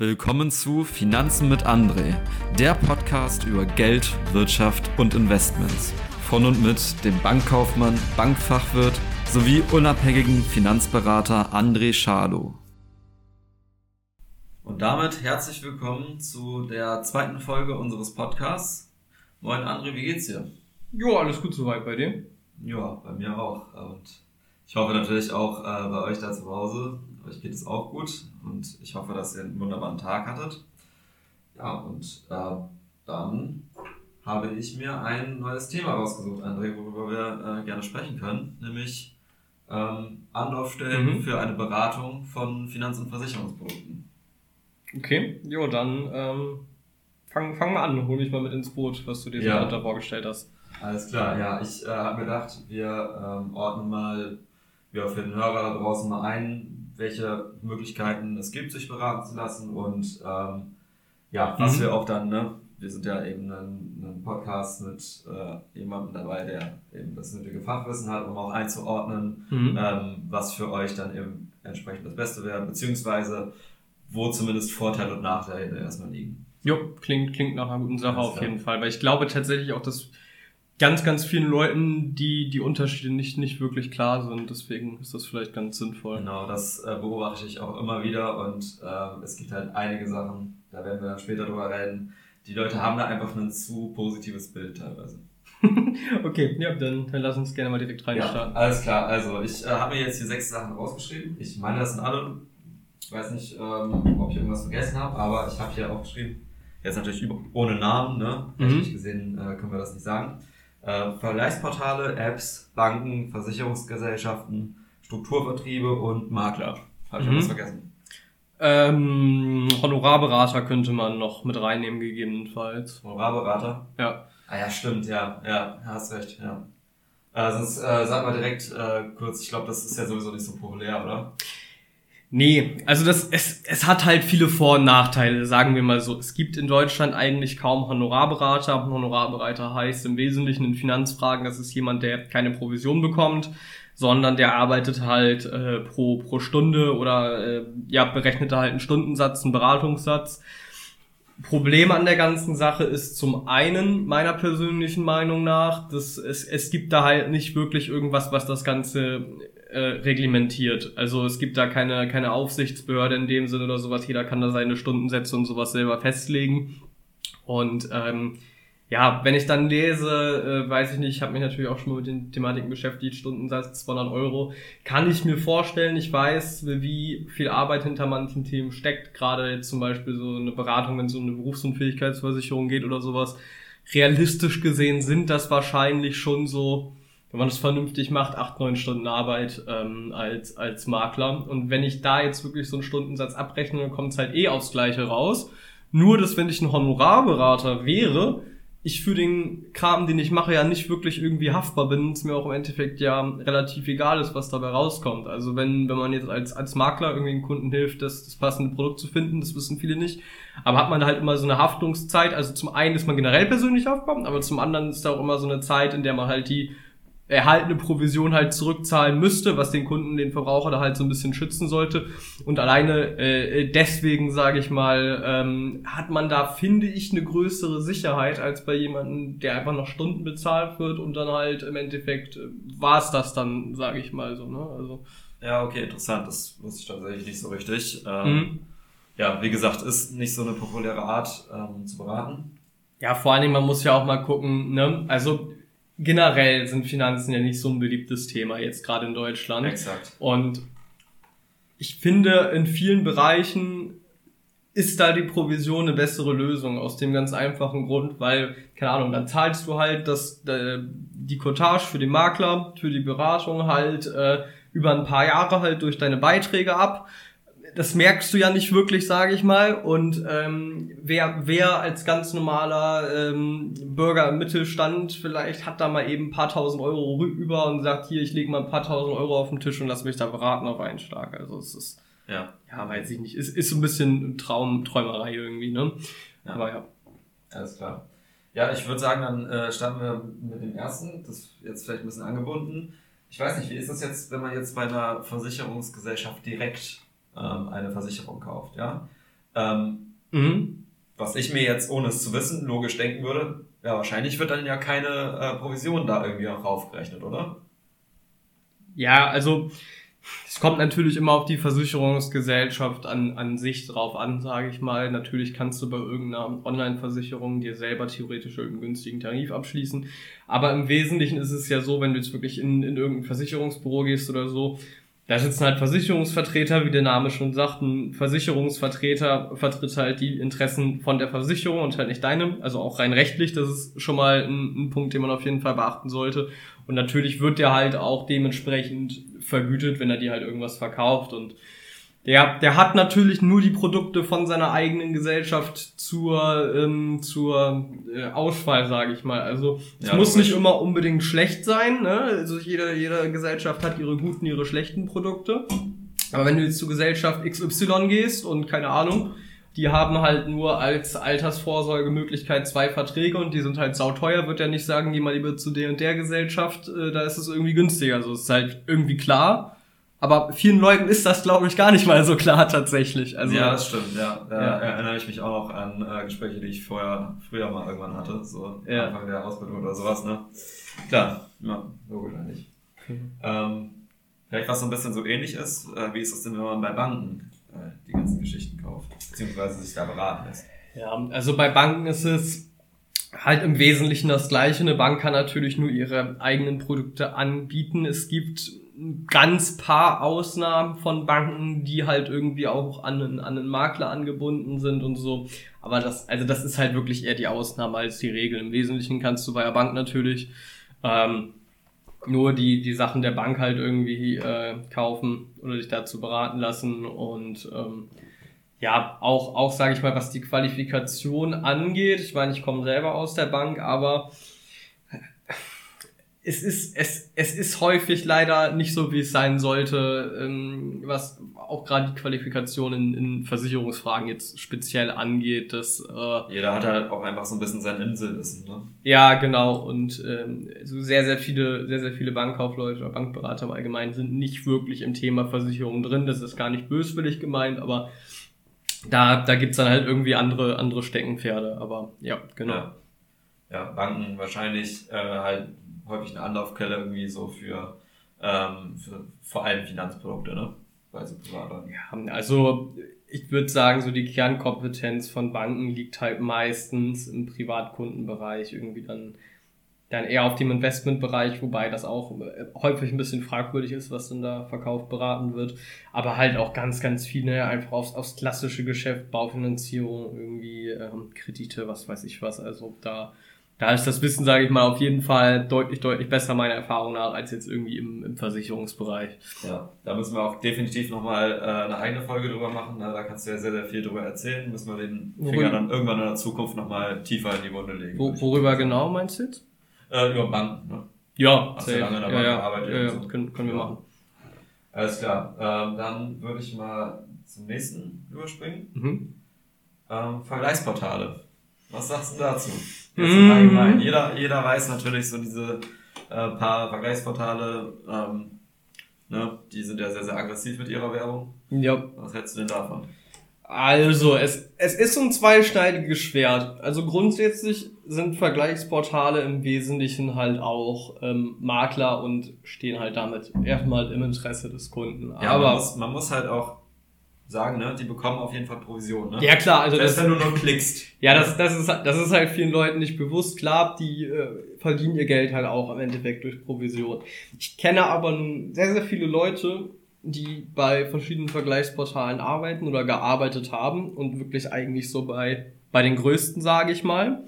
Willkommen zu Finanzen mit André, der Podcast über Geld, Wirtschaft und Investments. Von und mit dem Bankkaufmann, Bankfachwirt sowie unabhängigen Finanzberater André Schalow. Und damit herzlich willkommen zu der zweiten Folge unseres Podcasts. Moin André, wie geht's dir? Jo, alles gut soweit bei dir? Ja, bei mir auch. Und ich hoffe natürlich auch äh, bei euch da zu Hause. Euch geht es auch gut und ich hoffe, dass ihr einen wunderbaren Tag hattet. Ja, und äh, dann habe ich mir ein neues Thema rausgesucht, André, worüber wir äh, gerne sprechen können, nämlich ähm, Anlaufstellen mhm. für eine Beratung von Finanz- und Versicherungsprodukten. Okay, jo, dann ähm, fang, fang mal an, hol mich mal mit ins Boot, was du dir ja. so vorgestellt hast. Alles klar, ja, ich äh, habe gedacht, wir ähm, ordnen mal ja, für den Hörer da draußen mal ein, welche Möglichkeiten es gibt, sich beraten zu lassen und ähm, ja, was mhm. wir auch dann, ne, wir sind ja eben ein, ein Podcast mit äh, jemandem dabei, der eben das nötige Fachwissen hat, um auch einzuordnen, mhm. ähm, was für euch dann eben entsprechend das Beste wäre, beziehungsweise wo zumindest Vorteile und Nachteile erstmal liegen. Jo, klingt, klingt nach einer guten Sache auf jeden Fall, weil ich glaube tatsächlich auch, dass ganz, ganz vielen Leuten, die die Unterschiede nicht, nicht wirklich klar sind. Deswegen ist das vielleicht ganz sinnvoll. Genau, das äh, beobachte ich auch immer wieder und äh, es gibt halt einige Sachen, da werden wir dann später drüber reden. Die Leute haben da einfach ein zu positives Bild teilweise. okay, ja, dann, dann lass uns gerne mal direkt reinstarten. Ja, alles klar, also ich äh, habe mir jetzt hier sechs Sachen rausgeschrieben. Ich meine, das sind alle. Ich weiß nicht, ähm, ob ich irgendwas vergessen habe, aber ich habe hier aufgeschrieben. Jetzt natürlich ohne Namen, ne? Mhm. Rechtlich gesehen äh, können wir das nicht sagen. Äh, Vergleichsportale, Apps, Banken, Versicherungsgesellschaften, Strukturvertriebe und Makler. Habe ich mhm. was vergessen? Ähm, Honorarberater könnte man noch mit reinnehmen, gegebenenfalls. Honorarberater? Ja. Ah ja, stimmt, ja, ja, hast recht, ja. Äh, sonst äh, sag mal direkt äh, kurz, ich glaube, das ist ja sowieso nicht so populär, oder? Nee, also das, es, es hat halt viele Vor- und Nachteile, sagen wir mal so. Es gibt in Deutschland eigentlich kaum Honorarberater. Honorarberater heißt im Wesentlichen in Finanzfragen, das ist jemand, der keine Provision bekommt, sondern der arbeitet halt äh, pro, pro Stunde oder äh, ja, berechnet halt einen Stundensatz, einen Beratungssatz. Problem an der ganzen Sache ist zum einen, meiner persönlichen Meinung nach, dass es, es gibt da halt nicht wirklich irgendwas, was das Ganze äh, reglementiert. Also es gibt da keine, keine Aufsichtsbehörde in dem Sinne oder sowas. Jeder kann da seine Stundensätze und sowas selber festlegen. Und ähm, ja, wenn ich dann lese, äh, weiß ich nicht, ich habe mich natürlich auch schon mal mit den Thematiken beschäftigt, Stundensatz 200 Euro, kann ich mir vorstellen, ich weiß, wie viel Arbeit hinter manchen Themen steckt, gerade jetzt zum Beispiel so eine Beratung, wenn es um eine Berufsunfähigkeitsversicherung geht oder sowas. Realistisch gesehen sind das wahrscheinlich schon so wenn man das vernünftig macht, acht, neun Stunden Arbeit ähm, als, als Makler. Und wenn ich da jetzt wirklich so einen Stundensatz abrechne, dann kommt es halt eh aufs Gleiche raus. Nur, dass wenn ich ein Honorarberater wäre, ich für den Kram, den ich mache, ja nicht wirklich irgendwie haftbar bin, es mir auch im Endeffekt ja relativ egal ist, was dabei rauskommt. Also wenn, wenn man jetzt als, als Makler irgendwie den Kunden hilft, das, das passende Produkt zu finden, das wissen viele nicht. Aber hat man halt immer so eine Haftungszeit, also zum einen ist man generell persönlich haftbar, aber zum anderen ist da auch immer so eine Zeit, in der man halt die erhaltene Provision halt zurückzahlen müsste, was den Kunden, den Verbraucher da halt so ein bisschen schützen sollte. Und alleine äh, deswegen, sage ich mal, ähm, hat man da, finde ich, eine größere Sicherheit als bei jemandem, der einfach nach Stunden bezahlt wird und dann halt im Endeffekt äh, war es das dann, sage ich mal so. Ne? Also, ja, okay, interessant. Das wusste ich tatsächlich nicht so richtig. Ähm, mhm. Ja, wie gesagt, ist nicht so eine populäre Art ähm, zu beraten. Ja, vor allen Dingen, man muss ja auch mal gucken, ne? Also generell sind Finanzen ja nicht so ein beliebtes Thema jetzt gerade in Deutschland. Exakt. Und ich finde, in vielen Bereichen ist da die Provision eine bessere Lösung aus dem ganz einfachen Grund, weil, keine Ahnung, dann zahlst du halt das, äh, die Cottage für den Makler, für die Beratung halt äh, über ein paar Jahre halt durch deine Beiträge ab das merkst du ja nicht wirklich, sage ich mal. Und ähm, wer, wer als ganz normaler ähm, Bürger im Mittelstand vielleicht hat da mal eben ein paar tausend Euro über und sagt, hier, ich lege mal ein paar tausend Euro auf den Tisch und lass mich da beraten auf einen Schlag. Also es ist, ja, ja weiß ich nicht, ist, ist so ein bisschen Traum, Träumerei irgendwie, ne? Ja. Aber ja. Alles klar. Ja, ich würde sagen, dann äh, starten wir mit dem ersten. Das ist jetzt vielleicht ein bisschen angebunden. Ich weiß nicht, wie ist das jetzt, wenn man jetzt bei einer Versicherungsgesellschaft direkt ähm, eine Versicherung kauft. Ja? Ähm, mhm. Was ich mir jetzt, ohne es zu wissen, logisch denken würde, ja, wahrscheinlich wird dann ja keine äh, Provision da irgendwie noch raufgerechnet, oder? Ja, also es kommt natürlich immer auf die Versicherungsgesellschaft an, an sich drauf an, sage ich mal. Natürlich kannst du bei irgendeiner Online-Versicherung dir selber theoretisch irgendeinen günstigen Tarif abschließen. Aber im Wesentlichen ist es ja so, wenn du jetzt wirklich in, in irgendein Versicherungsbüro gehst oder so, da sitzen halt Versicherungsvertreter, wie der Name schon sagt. Ein Versicherungsvertreter vertritt halt die Interessen von der Versicherung und halt nicht deinem. Also auch rein rechtlich, das ist schon mal ein, ein Punkt, den man auf jeden Fall beachten sollte. Und natürlich wird der halt auch dementsprechend vergütet, wenn er dir halt irgendwas verkauft. Und der, der hat natürlich nur die Produkte von seiner eigenen Gesellschaft zur, ähm, zur äh, Auswahl, sage ich mal. Also es ja, muss nicht immer unbedingt schlecht sein. Ne? Also jede, jede Gesellschaft hat ihre guten, ihre schlechten Produkte. Aber wenn du jetzt zu Gesellschaft XY gehst und keine Ahnung, die haben halt nur als Altersvorsorgemöglichkeit zwei Verträge und die sind halt sauteuer, wird er nicht sagen, geh mal lieber zu der und der Gesellschaft, äh, da ist es irgendwie günstiger. Also es ist halt irgendwie klar. Aber vielen Leuten ist das, glaube ich, gar nicht mal so klar tatsächlich. Also, ja, das stimmt, ja. Da ja. erinnere ich mich auch noch an äh, Gespräche, die ich vorher, früher mal irgendwann hatte, so ja. Anfang der Ausbildung oder sowas, ne? Klar, ja, logisch eigentlich. Okay. Ähm, vielleicht was so ein bisschen so ähnlich ist, äh, wie ist das denn, wenn man bei Banken äh, die ganzen Geschichten kauft, beziehungsweise sich da beraten lässt? Ja, also bei Banken ist es halt im Wesentlichen das Gleiche. Eine Bank kann natürlich nur ihre eigenen Produkte anbieten. Es gibt ganz paar Ausnahmen von Banken, die halt irgendwie auch an einen, an einen Makler angebunden sind und so. Aber das, also das ist halt wirklich eher die Ausnahme als die Regel. Im Wesentlichen kannst du bei der Bank natürlich ähm, nur die, die Sachen der Bank halt irgendwie äh, kaufen oder dich dazu beraten lassen und ähm, ja, auch, auch sage ich mal, was die Qualifikation angeht. Ich meine, ich komme selber aus der Bank, aber es ist, es, es ist häufig leider nicht so, wie es sein sollte, ähm, was auch gerade die Qualifikation in, in Versicherungsfragen jetzt speziell angeht. Dass, äh, Jeder hat halt auch einfach so ein bisschen sein Inselwissen, ne? Ja, genau. Und ähm, so sehr, sehr viele, sehr, sehr viele Bankkaufleute oder Bankberater im Allgemeinen sind nicht wirklich im Thema Versicherung drin. Das ist gar nicht böswillig gemeint, aber da, da gibt's dann halt irgendwie andere, andere Steckenpferde. Aber ja, genau. Ja, ja Banken wahrscheinlich äh, halt häufig eine Anlaufquelle irgendwie so für, ähm, für vor allem Finanzprodukte, ne? Bei so. Ja, also ich würde sagen, so die Kernkompetenz von Banken liegt halt meistens im Privatkundenbereich irgendwie dann dann eher auf dem Investmentbereich, wobei das auch äh, häufig ein bisschen fragwürdig ist, was dann da verkauft beraten wird. Aber halt auch ganz, ganz viele einfach aufs, aufs klassische Geschäft, Baufinanzierung, irgendwie ähm, Kredite, was weiß ich was. Also da da ist das Wissen, sage ich mal, auf jeden Fall deutlich, deutlich besser meiner Erfahrung nach als jetzt irgendwie im, im Versicherungsbereich. Ja, da müssen wir auch definitiv nochmal äh, eine eigene Folge drüber machen. Da kannst du ja sehr, sehr viel drüber erzählen. Müssen wir den Finger dann irgendwann in der Zukunft nochmal tiefer in die Wunde legen. Wo, worüber genau meinst du jetzt? Äh, über Banken, ne? Ja, Hast du lange in der Bank ja, gearbeitet? Ja, ja, so. können, können wir ja. machen. Alles klar. Ähm, dann würde ich mal zum nächsten überspringen. Mhm. Ähm, Vergleichsportale. Was sagst du dazu? Jetzt im Allgemeinen. Jeder, jeder weiß natürlich so diese äh, paar Vergleichsportale, ähm, ne, die sind ja sehr, sehr aggressiv mit ihrer Werbung. Ja. Was hältst du denn davon? Also, es, es ist so ein zweischneidiges Schwert. Also grundsätzlich sind Vergleichsportale im Wesentlichen halt auch ähm, Makler und stehen halt damit erstmal im Interesse des Kunden. Ja, aber man muss, man muss halt auch sagen, ne? Die bekommen auf jeden Fall Provision, ne? Ja, klar. Also Selbst das, wenn du nur klickst. Ja, das, das, ist, das ist halt vielen Leuten nicht bewusst. Klar, die äh, verdienen ihr Geld halt auch im Endeffekt durch Provision. Ich kenne aber nun sehr, sehr viele Leute, die bei verschiedenen Vergleichsportalen arbeiten oder gearbeitet haben und wirklich eigentlich so bei, bei den größten, sage ich mal.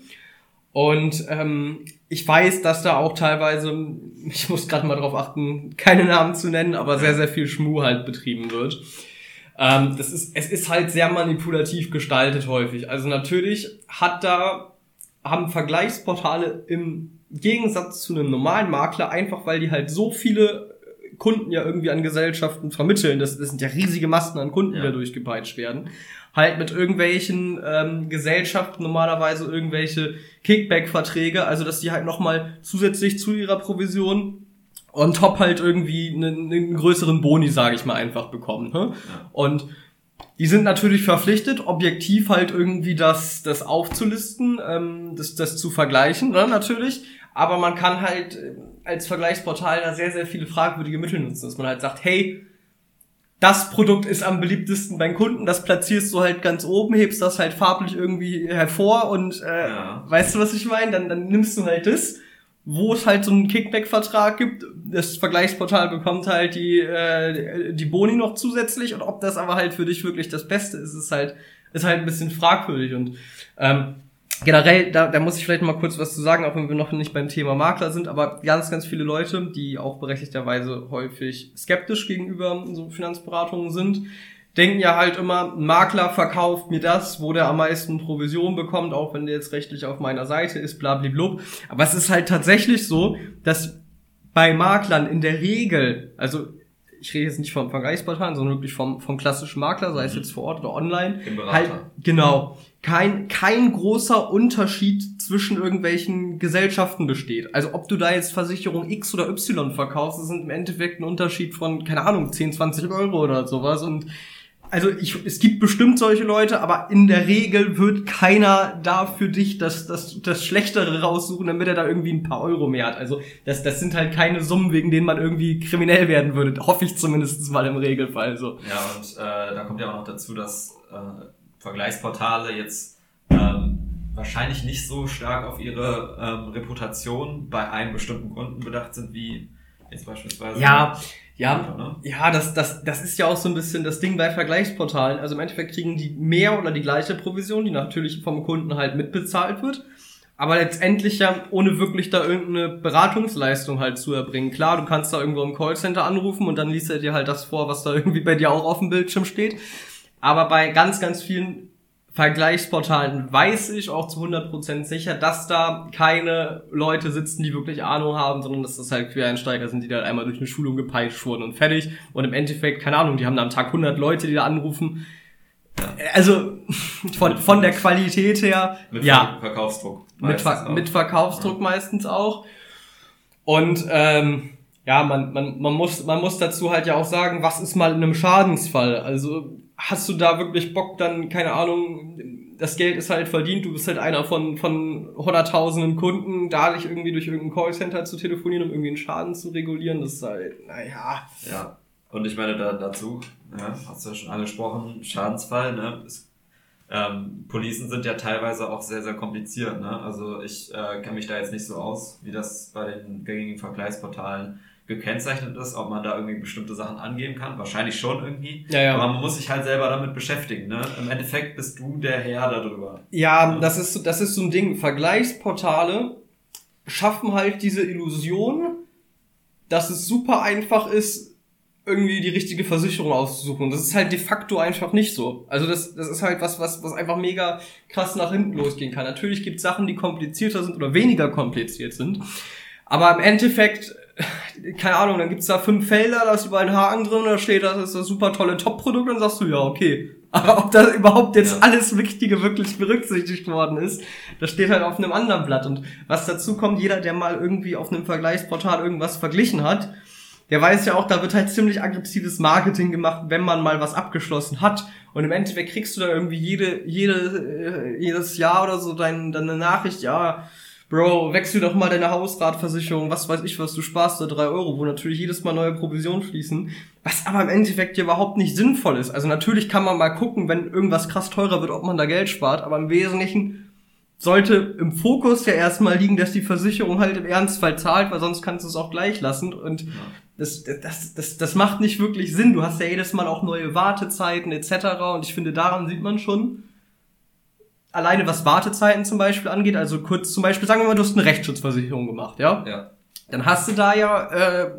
Und ähm, ich weiß, dass da auch teilweise, ich muss gerade mal drauf achten, keine Namen zu nennen, aber sehr, sehr viel Schmu halt betrieben wird. Ähm, das ist, es ist halt sehr manipulativ gestaltet häufig. Also natürlich hat da, haben Vergleichsportale im Gegensatz zu einem normalen Makler, einfach weil die halt so viele Kunden ja irgendwie an Gesellschaften vermitteln, das, das sind ja riesige Massen an Kunden, die da durchgepeitscht werden, halt mit irgendwelchen ähm, Gesellschaften normalerweise irgendwelche Kickback-Verträge, also dass die halt nochmal zusätzlich zu ihrer Provision on top halt irgendwie einen, einen größeren Boni, sage ich mal, einfach bekommen. Ne? Ja. Und die sind natürlich verpflichtet, objektiv halt irgendwie das, das aufzulisten, ähm, das, das zu vergleichen, ne, natürlich. Aber man kann halt äh, als Vergleichsportal da sehr, sehr viele fragwürdige Mittel nutzen, dass man halt sagt, hey, das Produkt ist am beliebtesten beim Kunden, das platzierst du halt ganz oben, hebst das halt farblich irgendwie hervor und äh, ja. weißt du, was ich meine? Dann, dann nimmst du halt das, wo es halt so einen Kickback-Vertrag gibt. Das Vergleichsportal bekommt halt die, äh, die Boni noch zusätzlich. Und ob das aber halt für dich wirklich das Beste ist, ist halt, ist halt ein bisschen fragwürdig. Und ähm, generell, da, da muss ich vielleicht mal kurz was zu sagen, auch wenn wir noch nicht beim Thema Makler sind, aber ganz, ganz viele Leute, die auch berechtigterweise häufig skeptisch gegenüber so Finanzberatungen sind, denken ja halt immer, ein Makler verkauft mir das, wo der am meisten Provision bekommt, auch wenn der jetzt rechtlich auf meiner Seite ist, blabliblub. Aber es ist halt tatsächlich so, dass bei Maklern in der Regel, also ich rede jetzt nicht vom Vergleichsportal, sondern wirklich vom, vom klassischen Makler, sei es mhm. jetzt vor Ort oder online. Halt, genau. Kein, kein großer Unterschied zwischen irgendwelchen Gesellschaften besteht. Also ob du da jetzt Versicherung X oder Y verkaufst, ist im Endeffekt ein Unterschied von, keine Ahnung, 10, 20 Euro oder sowas. Und also ich, es gibt bestimmt solche Leute, aber in der Regel wird keiner da für dich das, das, das Schlechtere raussuchen, damit er da irgendwie ein paar Euro mehr hat. Also das, das sind halt keine Summen, wegen denen man irgendwie kriminell werden würde. Hoffe ich zumindest mal im Regelfall so. Ja, und äh, da kommt ja auch noch dazu, dass äh, Vergleichsportale jetzt ähm, wahrscheinlich nicht so stark auf ihre ähm, Reputation bei einem bestimmten Kunden bedacht sind, wie jetzt beispielsweise. Ja, ja, ne? ja, das, das, das ist ja auch so ein bisschen das Ding bei Vergleichsportalen. Also im Endeffekt kriegen die mehr oder die gleiche Provision, die natürlich vom Kunden halt mitbezahlt wird. Aber letztendlich ja ohne wirklich da irgendeine Beratungsleistung halt zu erbringen. Klar, du kannst da irgendwo im Callcenter anrufen und dann liest er dir halt das vor, was da irgendwie bei dir auch auf dem Bildschirm steht. Aber bei ganz, ganz vielen Vergleichsportalen weiß ich auch zu 100% sicher, dass da keine Leute sitzen, die wirklich Ahnung haben, sondern dass das halt Quereinsteiger sind, die da einmal durch eine Schulung gepeitscht wurden und fertig. Und im Endeffekt, keine Ahnung, die haben da am Tag 100 Leute, die da anrufen. Also von, von der Qualität her, mit ja. Verkaufsdruck. Mit, Ver mit Verkaufsdruck ja. meistens auch. Und ähm, ja, man, man, man, muss, man muss dazu halt ja auch sagen, was ist mal in einem Schadensfall? Also hast du da wirklich Bock, dann, keine Ahnung, das Geld ist halt verdient, du bist halt einer von, von hunderttausenden Kunden, da dich irgendwie durch irgendein Callcenter zu telefonieren, um irgendwie einen Schaden zu regulieren, das ist halt, naja. Ja, und ich meine da, dazu, ja, hast du ja schon angesprochen, Schadensfall, ne, es, ähm, Policen sind ja teilweise auch sehr, sehr kompliziert, ne, also ich äh, kenne mich da jetzt nicht so aus, wie das bei den gängigen Vergleichsportalen gekennzeichnet ist, ob man da irgendwie bestimmte Sachen angeben kann. Wahrscheinlich schon irgendwie. Ja, ja. Aber man muss sich halt selber damit beschäftigen. Ne? Im Endeffekt bist du der Herr darüber. Ja, ja. das ist so, das ist so ein Ding. Vergleichsportale schaffen halt diese Illusion, dass es super einfach ist, irgendwie die richtige Versicherung auszusuchen. Das ist halt de facto einfach nicht so. Also das, das ist halt was, was, was einfach mega krass nach hinten losgehen kann. Natürlich gibt es Sachen, die komplizierter sind oder weniger kompliziert sind. Aber im Endeffekt keine Ahnung, dann gibt's da fünf Felder, da ist überall ein Haken drin, da steht, das ist das super tolle Top-Produkt, dann sagst du, ja, okay. Aber ob da überhaupt jetzt ja. alles Wichtige wirklich berücksichtigt worden ist, das steht halt auf einem anderen Blatt. Und was dazu kommt, jeder, der mal irgendwie auf einem Vergleichsportal irgendwas verglichen hat, der weiß ja auch, da wird halt ziemlich aggressives Marketing gemacht, wenn man mal was abgeschlossen hat. Und im Endeffekt kriegst du da irgendwie jede, jede, äh, jedes Jahr oder so dein, deine Nachricht, ja, Bro, wechsel doch mal deine Hausratversicherung, was weiß ich was, du sparst da drei Euro, wo natürlich jedes Mal neue Provisionen fließen, was aber im Endeffekt ja überhaupt nicht sinnvoll ist. Also natürlich kann man mal gucken, wenn irgendwas krass teurer wird, ob man da Geld spart, aber im Wesentlichen sollte im Fokus ja erstmal liegen, dass die Versicherung halt im Ernstfall zahlt, weil sonst kannst du es auch gleich lassen und das, das, das, das macht nicht wirklich Sinn. Du hast ja jedes Mal auch neue Wartezeiten etc. und ich finde, daran sieht man schon, alleine was Wartezeiten zum Beispiel angeht, also kurz zum Beispiel, sagen wir mal, du hast eine Rechtsschutzversicherung gemacht, ja? Ja. Dann hast du da ja, äh,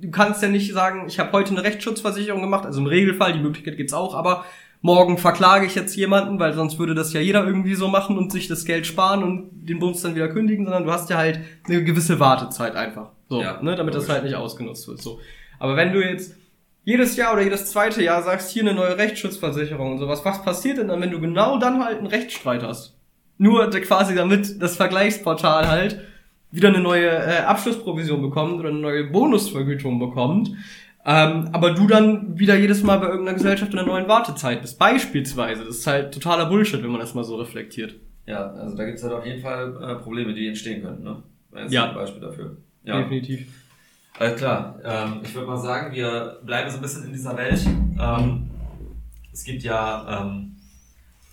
du kannst ja nicht sagen, ich habe heute eine Rechtsschutzversicherung gemacht, also im Regelfall, die Möglichkeit gibt's auch, aber morgen verklage ich jetzt jemanden, weil sonst würde das ja jeder irgendwie so machen und sich das Geld sparen und den Bums dann wieder kündigen, sondern du hast ja halt eine gewisse Wartezeit einfach. So, ja, ne, damit das halt nicht ausgenutzt wird. So. Aber wenn du jetzt jedes Jahr oder jedes zweite Jahr sagst, hier eine neue Rechtsschutzversicherung und sowas. Was passiert denn dann, wenn du genau dann halt einen Rechtsstreit hast? Nur quasi damit das Vergleichsportal halt wieder eine neue äh, Abschlussprovision bekommt oder eine neue Bonusvergütung bekommt. Ähm, aber du dann wieder jedes Mal bei irgendeiner Gesellschaft in einer neuen Wartezeit bist. Beispielsweise. Das ist halt totaler Bullshit, wenn man das mal so reflektiert. Ja, also da gibt es halt auf jeden Fall äh, Probleme, die entstehen könnten. Ne? Das ist Ja. ein Beispiel dafür. Ja, Definitiv. Alles klar. Ähm, ich würde mal sagen, wir bleiben so ein bisschen in dieser Welt. Ähm, es gibt ja ähm,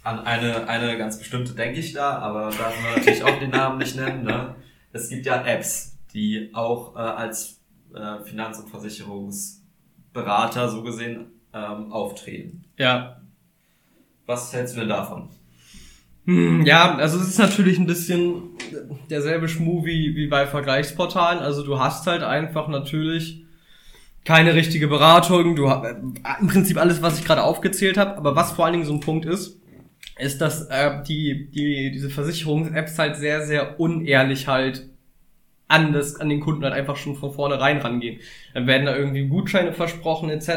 an eine, eine ganz bestimmte, denke ich da, aber da darf man natürlich auch den Namen nicht nennen. Ne? Es gibt ja Apps, die auch äh, als äh, Finanz- und Versicherungsberater so gesehen ähm, auftreten. Ja. Was hältst du denn davon? Hm, Ja, also es ist natürlich ein bisschen derselbe Schmuh wie, wie bei Vergleichsportalen. Also du hast halt einfach natürlich keine richtige Beratung. Du hast im Prinzip alles, was ich gerade aufgezählt habe. Aber was vor allen Dingen so ein Punkt ist, ist, dass äh, die, die, diese Versicherungs-Apps halt sehr, sehr unehrlich halt an, das, an den Kunden halt einfach schon von vornherein rangehen. Dann werden da irgendwie Gutscheine versprochen etc.,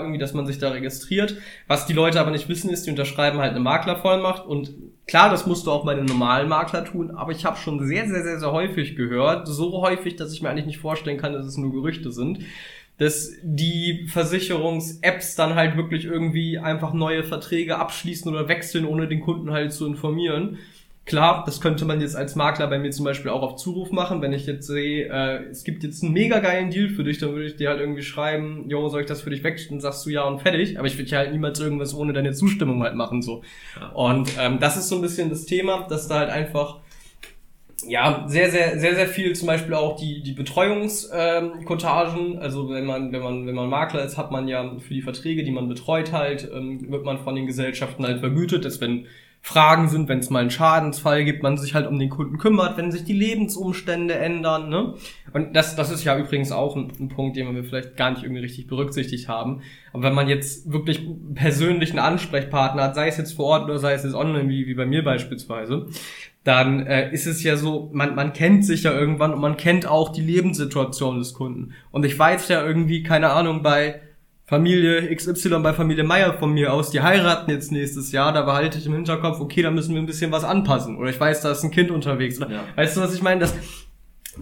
irgendwie, dass man sich da registriert. Was die Leute aber nicht wissen ist, die unterschreiben halt eine Maklervollmacht und klar, das musst du auch bei einem normalen Makler tun, aber ich habe schon sehr, sehr, sehr, sehr häufig gehört, so häufig, dass ich mir eigentlich nicht vorstellen kann, dass es nur Gerüchte sind, dass die Versicherungs-Apps dann halt wirklich irgendwie einfach neue Verträge abschließen oder wechseln, ohne den Kunden halt zu informieren. Klar, das könnte man jetzt als Makler bei mir zum Beispiel auch auf Zuruf machen. Wenn ich jetzt sehe, äh, es gibt jetzt einen mega geilen Deal für dich, dann würde ich dir halt irgendwie schreiben, jo, soll ich das für dich? Dann sagst du ja und fertig. Aber ich würde ja halt niemals irgendwas ohne deine Zustimmung halt machen, so. Und ähm, das ist so ein bisschen das Thema, dass da halt einfach ja, sehr, sehr, sehr, sehr viel zum Beispiel auch die, die Betreuungskotagen, ähm, also wenn man, wenn man, wenn man Makler ist, hat man ja für die Verträge, die man betreut halt, ähm, wird man von den Gesellschaften halt vergütet, dass wenn Fragen sind, wenn es mal einen Schadensfall gibt, man sich halt um den Kunden kümmert, wenn sich die Lebensumstände ändern, ne? Und das, das ist ja übrigens auch ein, ein Punkt, den wir vielleicht gar nicht irgendwie richtig berücksichtigt haben. Aber wenn man jetzt wirklich persönlichen Ansprechpartner hat, sei es jetzt vor Ort oder sei es jetzt online, wie, wie bei mir beispielsweise, dann äh, ist es ja so, man, man kennt sich ja irgendwann und man kennt auch die Lebenssituation des Kunden. Und ich weiß ja irgendwie, keine Ahnung, bei Familie XY, bei Familie Meier von mir aus, die heiraten jetzt nächstes Jahr, da behalte ich im Hinterkopf, okay, da müssen wir ein bisschen was anpassen. Oder ich weiß, da ist ein Kind unterwegs. Oder, Ja. Weißt du, was ich meine? Das,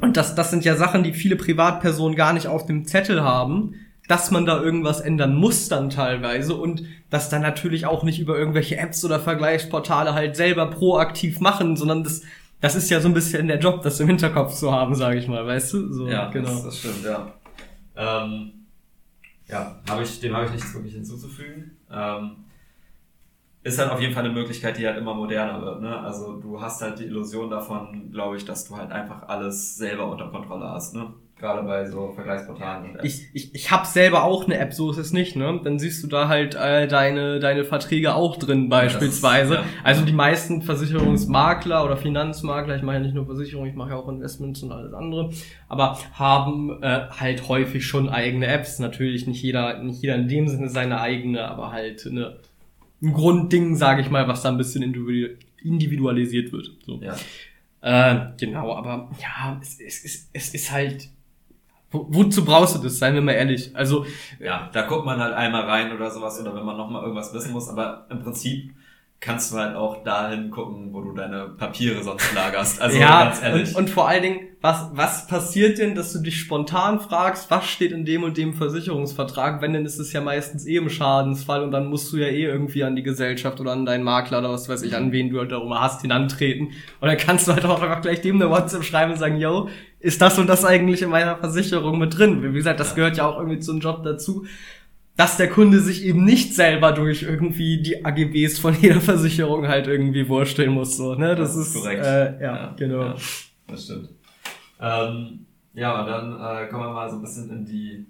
und das, das sind ja Sachen, die viele Privatpersonen gar nicht auf dem Zettel haben, dass man da irgendwas ändern muss dann teilweise und das dann natürlich auch nicht über irgendwelche Apps oder Vergleichsportale halt selber proaktiv machen, sondern das, das ist ja so ein bisschen der Job, das im Hinterkopf zu haben, sage ich mal, weißt du? So, Ja, genau. das, das stimmt, ja. Ähm, ja, habe ich, dem habe ich nichts wirklich hinzuzufügen. Ähm, ist halt auf jeden Fall eine Möglichkeit, die halt immer moderner wird. Ne? Also du hast halt die Illusion davon, glaube ich, dass du halt einfach alles selber unter Kontrolle hast. Ne? Gerade bei so Vergleichsportalen. Ich, ich, ich habe selber auch eine App, so ist es nicht, ne? Dann siehst du da halt äh, deine, deine Verträge auch drin beispielsweise. ja. Also die meisten Versicherungsmakler oder Finanzmakler, ich mache ja nicht nur Versicherung, ich mache ja auch Investments und alles andere, aber haben äh, halt häufig schon eigene Apps. Natürlich nicht jeder, nicht jeder in dem Sinne seine eigene, aber halt eine, ein Grundding, sage ich mal, was da ein bisschen individu- individualisiert wird. So. ja. Äh, genau, aber ja, es, es, es, es ist halt. Wo, wozu brauchst du das, seien wir mal ehrlich? Also, ja, da guckt man halt einmal rein oder sowas oder wenn man nochmal irgendwas wissen muss, aber im Prinzip kannst du halt auch dahin gucken, wo du deine Papiere sonst lagerst. Also ja, ganz ehrlich. und, und vor allen Dingen, was, was passiert denn, dass du dich spontan fragst, was steht in dem und dem Versicherungsvertrag? Wenn, dann ist es ja meistens eh im Schadensfall und dann musst du ja eh irgendwie an die Gesellschaft oder an deinen Makler oder was weiß ich, an wen du halt darum hast, hinantreten. Und dann kannst du halt auch einfach gleich dem eine WhatsApp schreiben und sagen, yo, ist das und das eigentlich in meiner Versicherung mit drin? Wie gesagt, das gehört ja auch irgendwie zum Job dazu. Dass der Kunde sich eben nicht selber durch irgendwie die AGBs von jeder Versicherung halt irgendwie vorstellen muss. So, ne? Das, ist korrekt. Äh, ja, genau. Ja, das stimmt. Ähm, ja, und dann äh, kommen wir mal so ein bisschen in die,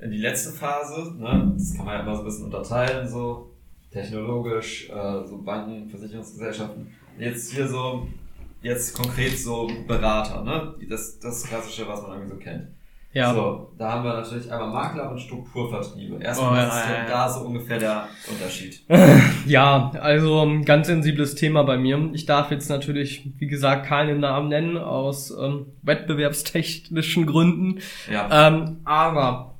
in die letzte Phase. Ne? Das kann man ja immer so ein bisschen unterteilen, so technologisch, äh, so Banken, Versicherungsgesellschaften. Jetzt hier so, jetzt konkret so Berater, ne? Das, das Klassische, was man irgendwie so kennt. Ja. So, da haben wir natürlich einmal Makler und Strukturvertriebe. Erstmal, Oh, ist ja, da so ungefähr der Unterschied? Ja, also ein ganz sensibles Thema bei mir. Ich darf jetzt natürlich, wie gesagt, keinen Namen nennen aus ähm, wettbewerbstechnischen Gründen. Ja, Ähm, aber,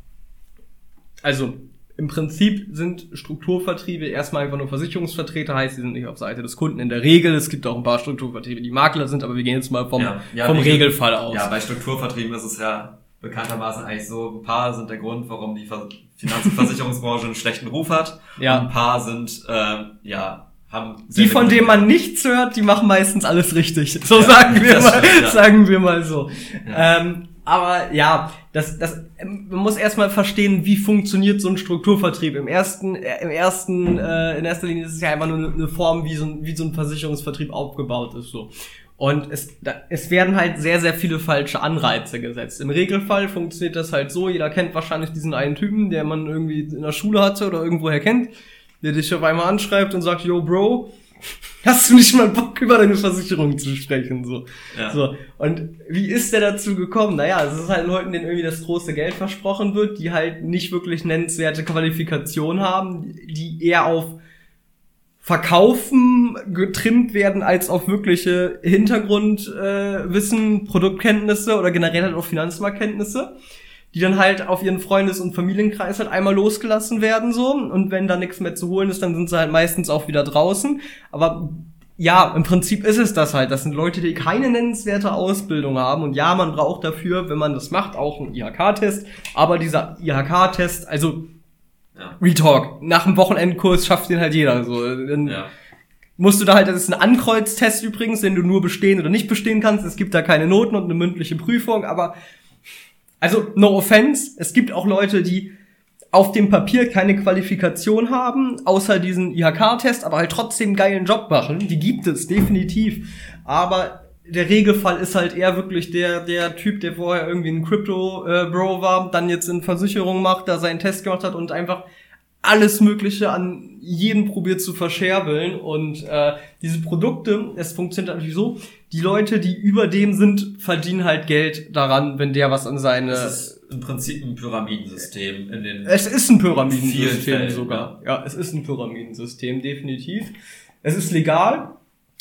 also im Prinzip sind Strukturvertriebe erstmal einfach nur Versicherungsvertreter, heißt, sie sind nicht auf Seite des Kunden in der Regel. Es gibt auch ein paar Strukturvertriebe, die Makler sind, aber wir gehen jetzt mal vom, Ja, ja, vom Regel- Regelfall aus. ja, bei Strukturvertrieben ist es ja bekanntermaßen eigentlich so, ein paar sind der Grund, warum die Finanz- und Versicherungsbranche einen schlechten Ruf hat. Ja. Und ein paar sind, äh, ja, haben die, von denen man nichts hört, die machen meistens alles richtig. So Ja, sagen wir mal, stimmt, ja. sagen wir mal so. Ja. Ähm, aber ja, das, das, ähm, man muss erstmal verstehen, wie funktioniert so ein Strukturvertrieb. Im ersten, äh, im ersten, äh, in erster Linie ist es ja einfach nur eine- eine Form, wie so ein, wie so ein Versicherungsvertrieb aufgebaut ist, so. Und es, da, es werden halt sehr, sehr viele falsche Anreize gesetzt. Im Regelfall funktioniert das halt so, jeder kennt wahrscheinlich diesen einen Typen, der man irgendwie in der Schule hatte oder irgendwoher kennt, der dich auf einmal anschreibt und sagt, yo, Bro, hast du nicht mal Bock, über deine Versicherung zu sprechen, so. Ja. So. Und wie ist der dazu gekommen? Naja, es ist halt Leuten, denen irgendwie das große Geld versprochen wird, die halt nicht wirklich nennenswerte Qualifikation haben, die eher auf Verkaufen getrimmt werden als auf wirkliche Hintergrundwissen, äh, Produktkenntnisse oder generell halt auf Finanzmarktkenntnisse, die dann halt auf ihren Freundes- und Familienkreis halt einmal losgelassen werden so und wenn da nichts mehr zu holen ist, dann sind sie halt meistens auch wieder draußen. Aber ja, im Prinzip ist es das halt. Das sind Leute, die keine nennenswerte Ausbildung haben. Und ja, man braucht dafür, wenn man das macht, auch einen IHK-Test. Aber dieser IHK-Test, also Ja. Retalk, nach dem Wochenendkurs schafft den halt jeder. So, dann Ja. musst du da halt, das ist ein Ankreuztest übrigens, den du nur bestehen oder nicht bestehen kannst. Es gibt da keine Noten und eine mündliche Prüfung, aber also no offense, es gibt auch Leute, die auf dem Papier keine Qualifikation haben, außer diesen IHK-Test, aber halt trotzdem einen geilen Job machen. Die gibt es definitiv, aber der Regelfall ist halt eher wirklich der der Typ, der vorher irgendwie ein Crypto äh, Bro war, dann jetzt in Versicherung macht, da seinen Test gemacht hat und einfach alles Mögliche an jeden probiert zu verscherbeln. Und äh, diese Produkte, es funktioniert natürlich so, die Leute, die über dem sind, verdienen halt Geld daran, wenn der was an seine... Das ist im Prinzip ein Pyramidensystem in den Es ist ein Pyramidensystem sogar. Ja. es ist ein Pyramidensystem, definitiv. Es ist legal,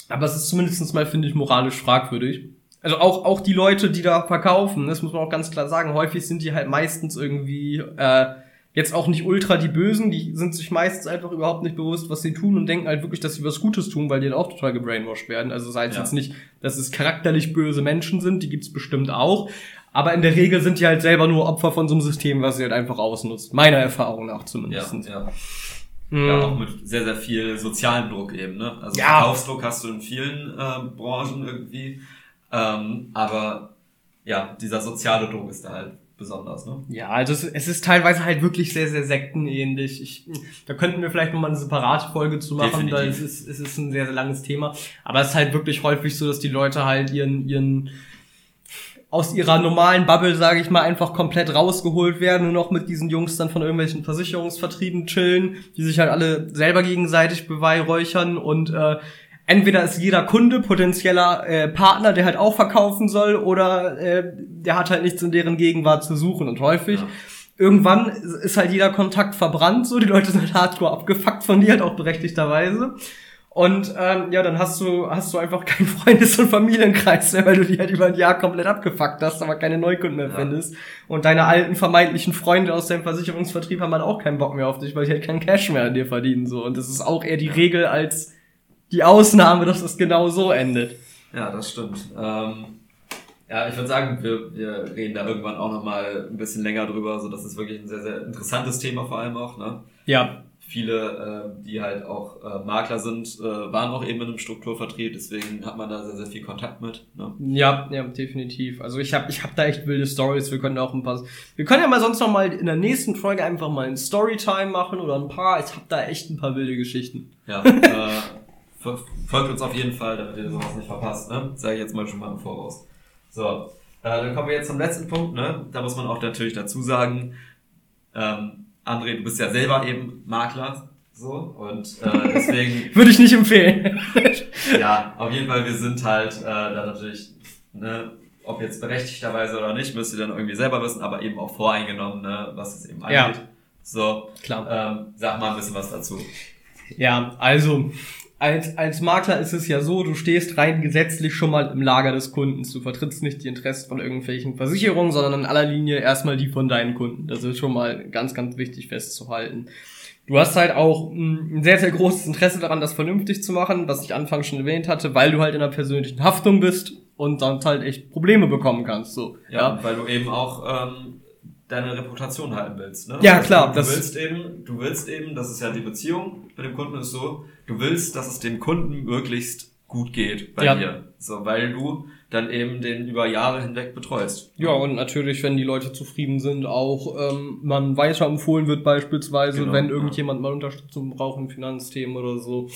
aber es ist zumindest mal, finde ich, moralisch fragwürdig. Also auch, auch die Leute, die da verkaufen, das muss man auch ganz klar sagen, häufig sind die halt meistens irgendwie äh, jetzt auch nicht ultra die Bösen, die sind sich meistens einfach überhaupt nicht bewusst, was sie tun und denken halt wirklich, dass sie was Gutes tun, weil die dann auch total gebrainwashed werden. Also sei es Ja. jetzt nicht, dass es charakterlich böse Menschen sind, die gibt's bestimmt auch. Aber in der Regel sind die halt selber nur Opfer von so einem System, was sie halt einfach ausnutzt. Meiner Erfahrung nach ja, zumindest. ja. Mhm. ja, auch mit sehr, sehr viel sozialem Druck eben, ne? Also Ja. Verkaufsdruck hast du in vielen äh, Branchen irgendwie. Ähm, aber ja, dieser soziale Druck ist da halt besonders, ne? Ja, also es, es ist teilweise halt wirklich sehr, sehr sektenähnlich. Ich, da könnten wir vielleicht nochmal eine separate Folge zu machen, da es ist, es ist ein sehr, sehr langes Thema. Aber es ist halt wirklich häufig so, dass die Leute halt ihren, ihren aus ihrer normalen Bubble, sage ich mal, einfach komplett rausgeholt werden und noch mit diesen Jungs dann von irgendwelchen Versicherungsvertrieben chillen, die sich halt alle selber gegenseitig beweihräuchern und äh, entweder ist jeder Kunde potenzieller äh, Partner, der halt auch verkaufen soll, oder äh, der hat halt nichts in deren Gegenwart zu suchen. Und häufig, Ja. irgendwann ist halt jeder Kontakt verbrannt, so die Leute sind halt hardcore abgefuckt von dir, halt auch berechtigterweise. Und ähm, ja, dann hast du hast du einfach keinen Freundes- und Familienkreis mehr, weil du die halt über ein Jahr komplett abgefuckt hast, aber keine Neukunden mehr Ja. findest. Und deine alten vermeintlichen Freunde aus deinem Versicherungsvertrieb haben halt auch keinen Bock mehr auf dich, weil die halt keinen Cash mehr an dir verdienen. So. Und das ist auch eher die Regel als die Ausnahme, dass es genau so endet. Ja, das stimmt. Ähm, ja, ich würde sagen, wir, wir reden da irgendwann auch nochmal ein bisschen länger drüber. So, das ist wirklich ein sehr, sehr interessantes Thema vor allem auch. Ne? Ja, Viele, äh, die halt auch äh, Makler sind, äh, waren auch eben in einem Strukturvertrieb, deswegen hat man da sehr, sehr viel Kontakt mit. Ne? ja, ja, definitiv. Also ich habe ich hab da echt wilde Stories. Wir können auch ein paar. Wir können ja mal sonst noch mal in der nächsten Folge einfach mal ein Storytime machen oder ein paar. Ich habe da echt ein paar wilde Geschichten. Ja, äh, folgt uns auf jeden Fall, damit ihr sowas nicht verpasst. Ne? Sage ich jetzt mal schon mal im Voraus. So, äh, dann kommen wir jetzt zum letzten Punkt. Ne? Da muss man auch natürlich dazu sagen, ähm, André, du bist ja selber eben Makler. So, und äh, deswegen Würde ich nicht empfehlen. ja, auf jeden Fall, wir sind halt äh, da natürlich, ne, ob jetzt berechtigterweise oder nicht, müsst ihr dann irgendwie selber wissen, aber eben auch voreingenommen, ne, was es eben Ja. angeht. So, Klar. ähm, sag mal ein bisschen was dazu. Ja, also als, als Makler ist es ja so, du stehst rein gesetzlich schon mal im Lager des Kundens. Du vertrittst nicht die Interessen von irgendwelchen Versicherungen, sondern in aller Linie erstmal die von deinen Kunden. Das ist schon mal ganz, ganz wichtig festzuhalten. Du hast halt auch mh, ein sehr, sehr großes Interesse daran, das vernünftig zu machen, was ich anfangs schon erwähnt hatte, weil du halt in einer persönlichen Haftung bist und dann halt echt Probleme bekommen kannst. So. Ja, ja. weil du eben auch ähm, deine Reputation halten willst. Ne? Ja, klar. Du, du willst eben, du willst eben, das ist ja die Beziehung mit dem Kunden ist so, du willst, dass es dem Kunden möglichst gut geht bei ja. dir. So, weil du dann eben den über Jahre hinweg betreust. Ja, und natürlich, wenn die Leute zufrieden sind, auch ähm, man weiterempfohlen wird beispielsweise, genau, wenn irgendjemand ja. mal Unterstützung braucht in Finanzthemen oder so.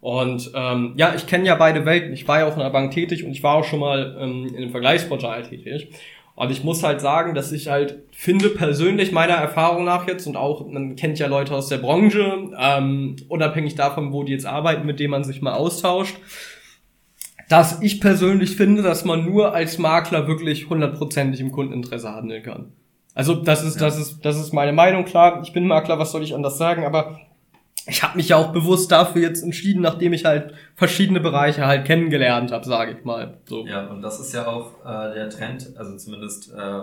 Und ähm, ja, ich kenne ja beide Welten. Ich war ja auch in der Bank tätig und ich war auch schon mal ähm, in einem Vergleichsportal tätig. Und ich muss halt sagen, dass ich halt finde, persönlich meiner Erfahrung nach jetzt und auch, man kennt ja Leute aus der Branche, ähm, unabhängig davon, wo die jetzt arbeiten, mit denen man sich mal austauscht, dass ich persönlich finde, dass man nur als Makler wirklich hundertprozentig im Kundeninteresse handeln kann. Also das ist, ja. das ist, das ist meine Meinung. Klar, ich bin Makler, was soll ich anders sagen, aber ich habe mich ja auch bewusst dafür jetzt entschieden, nachdem ich halt verschiedene Bereiche halt kennengelernt habe, sage ich mal. So. Ja, und das ist ja auch äh, der Trend, also zumindest äh,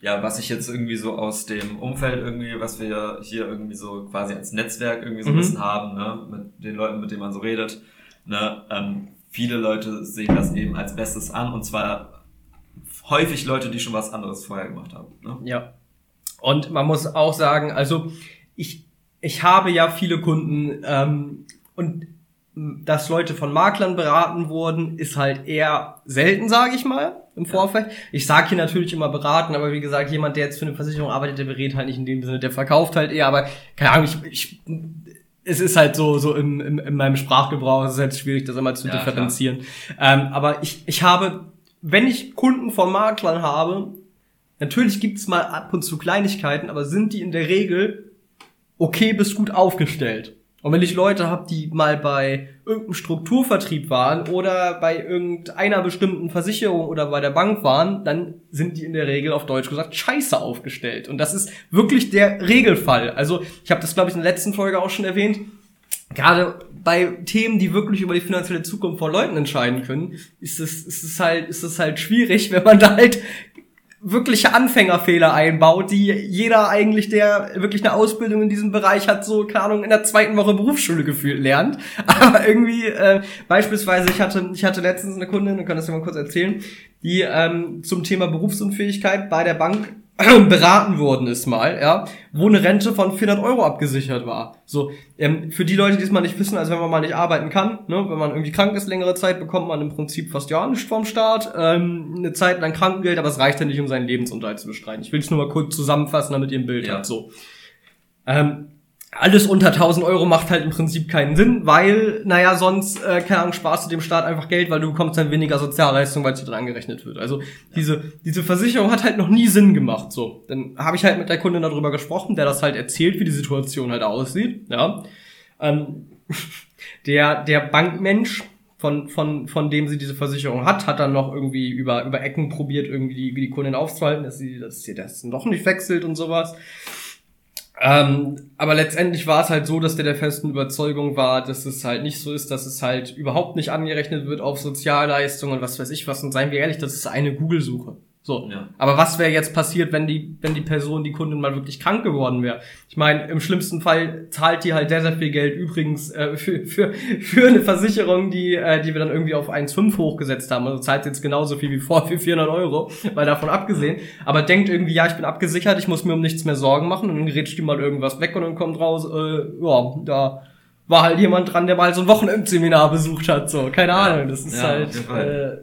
ja, was ich jetzt irgendwie so aus dem Umfeld irgendwie, was wir hier irgendwie so quasi als Netzwerk irgendwie so ein mhm. bisschen haben, ne, mit den Leuten, mit denen man so redet, ne, ähm, viele Leute sehen das eben als Bestes an und zwar häufig Leute, die schon was anderes vorher gemacht haben. Ne? Ja. Und man muss auch sagen, also ich, habe ja viele Kunden ähm, und dass Leute von Maklern beraten wurden, ist halt eher selten, sage ich mal, im Vorfeld. Ich sage hier natürlich immer beraten, aber wie gesagt, jemand, der jetzt für eine Versicherung arbeitet, der berät halt nicht in dem Sinne, der verkauft halt eher, aber keine Ahnung, ich, ich es ist halt so, so im, im, in meinem Sprachgebrauch, es ist halt schwierig, das immer zu ja, differenzieren. Ähm, aber ich, ich habe, wenn ich Kunden von Maklern habe, natürlich gibt es mal ab und zu Kleinigkeiten, aber sind die in der Regel okay bis gut aufgestellt. Und wenn ich Leute habe, die mal bei irgendeinem Strukturvertrieb waren oder bei irgendeiner bestimmten Versicherung oder bei der Bank waren, dann sind die in der Regel auf Deutsch gesagt scheiße aufgestellt. Und das ist wirklich der Regelfall. Also ich habe das, glaube ich, in der letzten Folge auch schon erwähnt. Gerade bei Themen, die wirklich über die finanzielle Zukunft von Leuten entscheiden können, ist es, ist es halt, ist es halt schwierig, wenn man da halt wirkliche Anfängerfehler einbaut, die jeder eigentlich, der wirklich eine Ausbildung in diesem Bereich hat, so, keine Ahnung, in der zweiten Woche Berufsschule gefühlt lernt. Aber irgendwie, äh, beispielsweise, ich hatte, ich hatte letztens eine Kundin, ich kann das dir mal kurz erzählen, die ähm, zum Thema Berufsunfähigkeit bei der Bank beraten worden ist mal, ja, wo eine Rente von 400 Euro abgesichert war. So, ähm, für die Leute, die es mal nicht wissen, also wenn man mal nicht arbeiten kann, ne, wenn man irgendwie krank ist längere Zeit, bekommt man im Prinzip fast ja nichts vom Staat, ähm, eine Zeit lang Krankengeld, aber es reicht ja nicht, um seinen Lebensunterhalt zu bestreiten. Ich will es nur mal kurz zusammenfassen, damit ihr ein Bild ja. habt. So. Ähm, alles unter 1000 Euro macht halt im Prinzip keinen Sinn, weil, naja, sonst, äh, keine Ahnung, sparst du dem Staat einfach Geld, weil du bekommst dann weniger Sozialleistung, weil es dir dran gerechnet wird. Also diese, diese Versicherung hat halt noch nie Sinn gemacht. So, dann habe ich halt mit der Kundin darüber gesprochen, der das halt erzählt, wie die Situation halt aussieht. Ja, ähm, der der Bankmensch von, von, von dem sie diese Versicherung hat, hat dann noch irgendwie über, über Ecken probiert, irgendwie die, die Kundin aufzuhalten, dass sie, dass sie das noch nicht wechselt und sowas. Ähm, aber letztendlich war es halt so, dass der der festen Überzeugung war, dass es halt nicht so ist, dass es halt überhaupt nicht angerechnet wird auf Sozialleistungen und was weiß ich was. Und seien wir ehrlich, das ist eine Google-Suche. So. Ja. Aber was wäre jetzt passiert, wenn die, wenn die Person, die Kundin mal wirklich krank geworden wäre? Ich meine, im schlimmsten Fall zahlt die halt sehr, sehr viel Geld übrigens äh, für, für, für eine Versicherung, die, äh, die wir dann irgendwie auf 1,5 hochgesetzt haben. Also zahlt jetzt genauso viel wie vor für 400 Euro, weil davon abgesehen. Aber denkt irgendwie, ja, ich bin abgesichert, ich muss mir um nichts mehr Sorgen machen und dann gerät die mal irgendwas weg und dann kommt raus, äh, ja, da war halt jemand dran, der mal so ein Wochenendseminar besucht hat. So, keine Ahnung. Das ist ja, halt. Äh,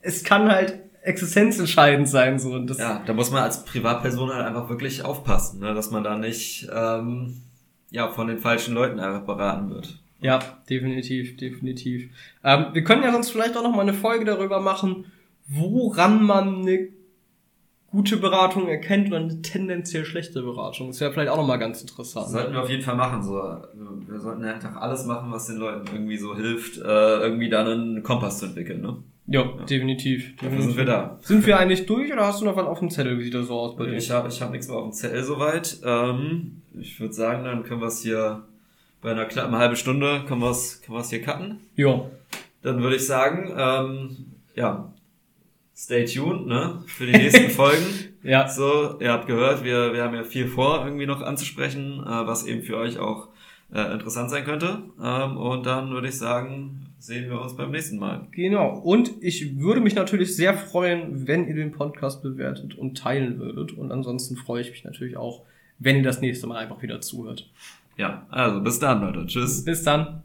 es kann halt existenzentscheidend sein. So. Und das ja, da muss man als Privatperson halt einfach wirklich aufpassen, ne? dass man da nicht ähm, ja, von den falschen Leuten einfach beraten wird. Ja, definitiv, definitiv. Ähm, wir können ja sonst vielleicht auch noch mal eine Folge darüber machen, woran man eine gute Beratung erkennt oder eine tendenziell schlechte Beratung. Das wäre vielleicht auch nochmal ganz interessant. Das sollten wir auf jeden Fall machen. So. Wir sollten einfach alles machen, was den Leuten irgendwie so hilft, äh, irgendwie dann einen Kompass zu entwickeln. Ne? Jo, ja, definitiv. Dafür sind wir da. Sind wir eigentlich durch oder hast du noch was auf dem Zettel? Wie sieht das so aus bei dir? Ich habe ich hab nichts mehr auf dem Zettel soweit. Ähm, ich würde sagen, dann können wir es hier bei einer knappen halben Stunde können wir es können wir's hier cutten. Jo. Dann würde ich sagen, ähm, ja, stay tuned, ne, für die nächsten Folgen. ja. So, ihr habt gehört, wir, wir haben ja viel vor, irgendwie noch anzusprechen, äh, was eben für euch auch äh, interessant sein könnte. Ähm, und dann würde ich sagen, sehen wir uns beim nächsten Mal. Genau. Und ich würde mich natürlich sehr freuen, wenn ihr den Podcast bewertet und teilen würdet. Und ansonsten freue ich mich natürlich auch, wenn ihr das nächste Mal einfach wieder zuhört. Ja, also bis dann, Leute. Tschüss. Bis dann.